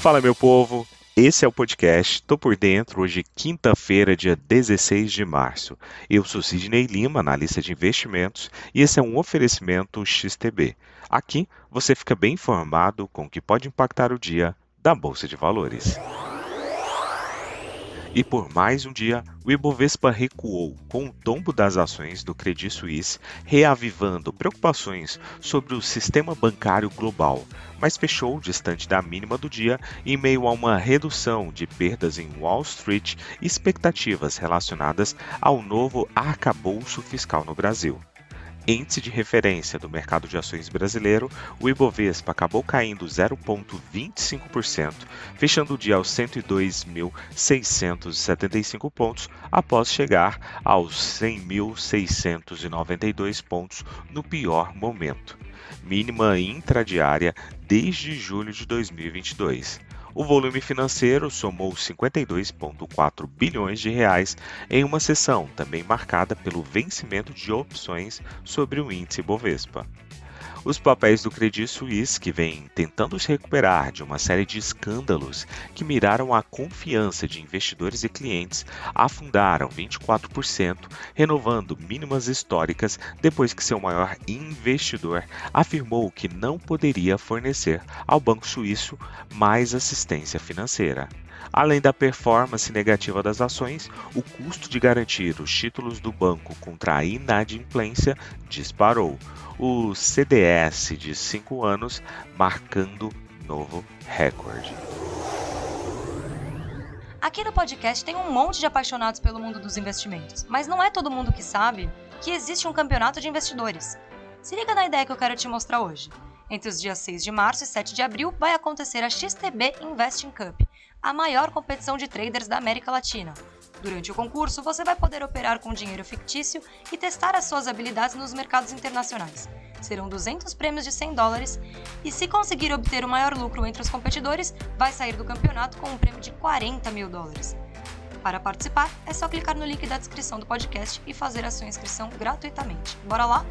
Fala, meu povo! Esse é o podcast Tô por Dentro, hoje, quinta-feira, dia 16 de março. Eu sou Sidney Lima, analista de investimentos, e esse é um oferecimento XTB. Aqui você fica bem informado com o que pode impactar o dia da Bolsa de Valores. E por mais um dia, o Ibovespa recuou com o tombo das ações do Credit Suisse, reavivando preocupações sobre o sistema bancário global, mas fechou distante da mínima do dia em meio a uma redução de perdas em Wall Street e expectativas relacionadas ao novo arcabouço fiscal no Brasil índice de referência do mercado de ações brasileiro, o Ibovespa acabou caindo 0,25%, fechando o dia aos 102.675 pontos, após chegar aos 100.692 pontos no pior momento, mínima intradiária desde julho de 2022. O volume financeiro somou 52,4 bilhões de reais em uma sessão também marcada pelo vencimento de opções sobre o índice Bovespa. Os papéis do Credit Suisse, que vem tentando se recuperar de uma série de escândalos que miraram a confiança de investidores e clientes, afundaram 24%, renovando mínimas históricas depois que seu maior investidor afirmou que não poderia fornecer ao banco suíço mais assistência financeira. Além da performance negativa das ações, o custo de garantir os títulos do banco contra a inadimplência disparou. O CDS de 5 anos marcando novo recorde. Aqui no podcast tem um monte de apaixonados pelo mundo dos investimentos, mas não é todo mundo que sabe que existe um campeonato de investidores. Se liga na ideia que eu quero te mostrar hoje. Entre os dias 6 de março e 7 de abril vai acontecer a XTB Investing Cup, a maior competição de traders da América Latina. Durante o concurso, você vai poder operar com dinheiro fictício e testar as suas habilidades nos mercados internacionais. Serão 200 prêmios de 100 dólares e, se conseguir obter o maior lucro entre os competidores, vai sair do campeonato com um prêmio de 40 mil dólares. Para participar, é só clicar no link da descrição do podcast e fazer a sua inscrição gratuitamente. Bora lá?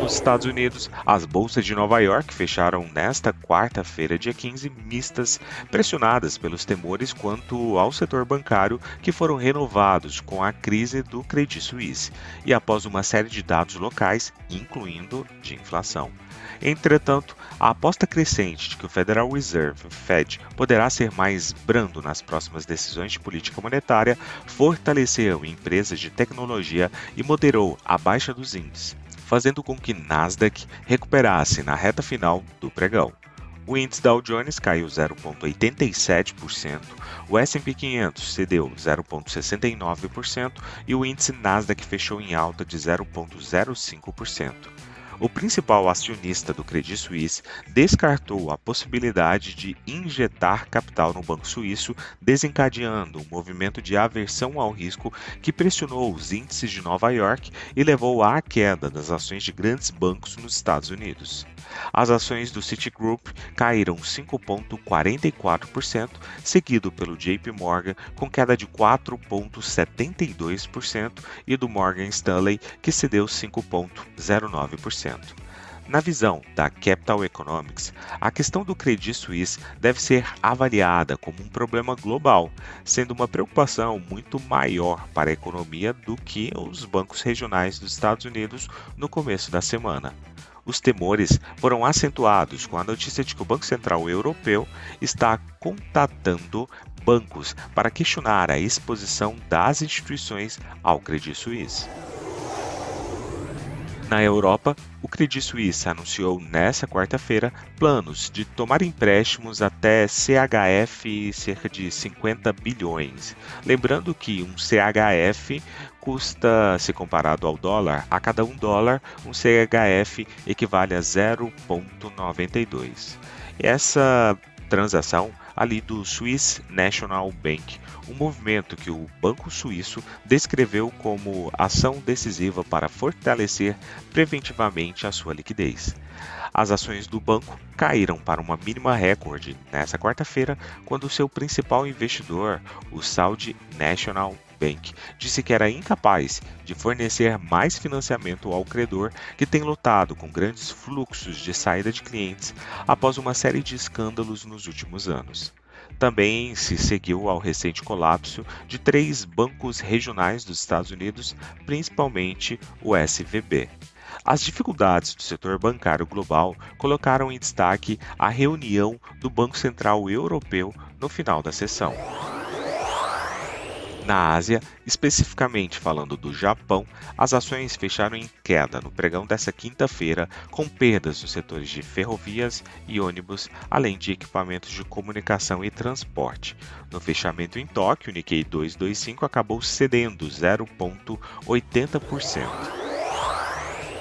Nos Estados Unidos, as bolsas de Nova York fecharam nesta quarta-feira, dia 15, mistas, pressionadas pelos temores quanto ao setor bancário que foram renovados com a crise do Credit Suisse e após uma série de dados locais, incluindo de inflação. Entretanto, a aposta crescente de que o Federal Reserve, Fed, poderá ser mais brando nas próximas decisões de política monetária fortaleceu empresas de tecnologia e moderou a baixa dos índices fazendo com que Nasdaq recuperasse na reta final do pregão. O índice Dow Jones caiu 0,87%, o S&P 500 cedeu 0,69% e o índice Nasdaq fechou em alta de 0,05% o principal acionista do Credit Suisse descartou a possibilidade de injetar capital no banco suíço, desencadeando um movimento de aversão ao risco que pressionou os índices de Nova York e levou à queda das ações de grandes bancos nos Estados Unidos. As ações do Citigroup caíram 5,44%, seguido pelo JP Morgan com queda de 4,72% e do Morgan Stanley que cedeu 5,09%. Na visão da Capital Economics, a questão do Credit Suisse deve ser avaliada como um problema global, sendo uma preocupação muito maior para a economia do que os bancos regionais dos Estados Unidos no começo da semana. Os temores foram acentuados com a notícia de que o Banco Central Europeu está contatando bancos para questionar a exposição das instituições ao Credit Suisse. Na Europa, o Credit Suisse anunciou nesta quarta-feira planos de tomar empréstimos até CHF cerca de 50 bilhões. Lembrando que um CHF custa, se comparado ao dólar, a cada um dólar, um CHF equivale a 0,92. Essa transação ali do Swiss National Bank, um movimento que o Banco Suíço descreveu como ação decisiva para fortalecer preventivamente a sua liquidez. As ações do banco caíram para uma mínima recorde nesta quarta-feira, quando seu principal investidor, o Saudi National Disse que era incapaz de fornecer mais financiamento ao credor que tem lutado com grandes fluxos de saída de clientes após uma série de escândalos nos últimos anos. Também se seguiu ao recente colapso de três bancos regionais dos Estados Unidos, principalmente o SVB. As dificuldades do setor bancário global colocaram em destaque a reunião do Banco Central Europeu no final da sessão. Na Ásia, especificamente falando do Japão, as ações fecharam em queda no pregão dessa quinta-feira, com perdas nos setores de ferrovias e ônibus, além de equipamentos de comunicação e transporte. No fechamento em Tóquio, o Nikkei 225 acabou cedendo 0,80%.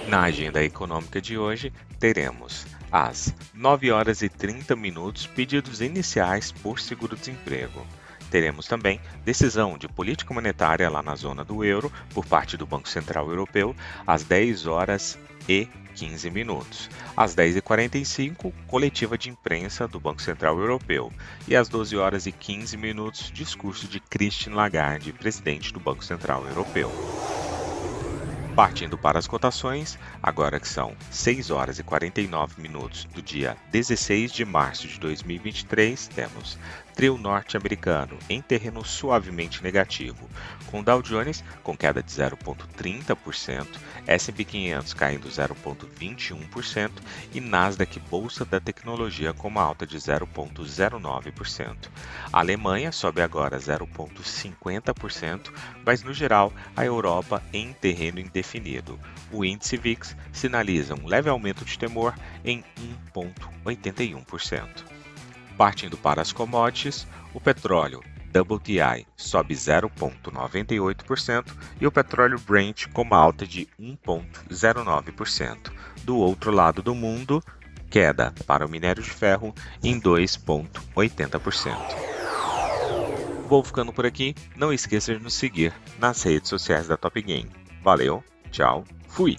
Na agenda econômica de hoje, teremos às 9 horas e 30 minutos pedidos iniciais por seguro-desemprego. Teremos também decisão de política monetária lá na zona do euro por parte do Banco Central Europeu às 10 horas e 15 minutos. Às 10h45, coletiva de imprensa do Banco Central Europeu. E às 12 horas e 15 minutos, discurso de Christine Lagarde, presidente do Banco Central Europeu. Partindo para as cotações, agora que são 6 horas e 49 minutos do dia 16 de março de 2023, temos trio norte-americano em terreno suavemente negativo, com Dow Jones com queda de 0,30%, S&P 500 caindo 0,21% e Nasdaq Bolsa da Tecnologia com uma alta de 0,09%. A Alemanha sobe agora 0,50%, mas no geral a Europa em terreno indefinido. O índice VIX sinaliza um leve aumento de temor em 1,81%. Partindo para as commodities, o petróleo WTI sobe 0,98% e o petróleo Brent com uma alta de 1,09%. Do outro lado do mundo, queda para o minério de ferro em 2,80%. Vou ficando por aqui. Não esqueça de nos seguir nas redes sociais da Top Game. Valeu, tchau, fui!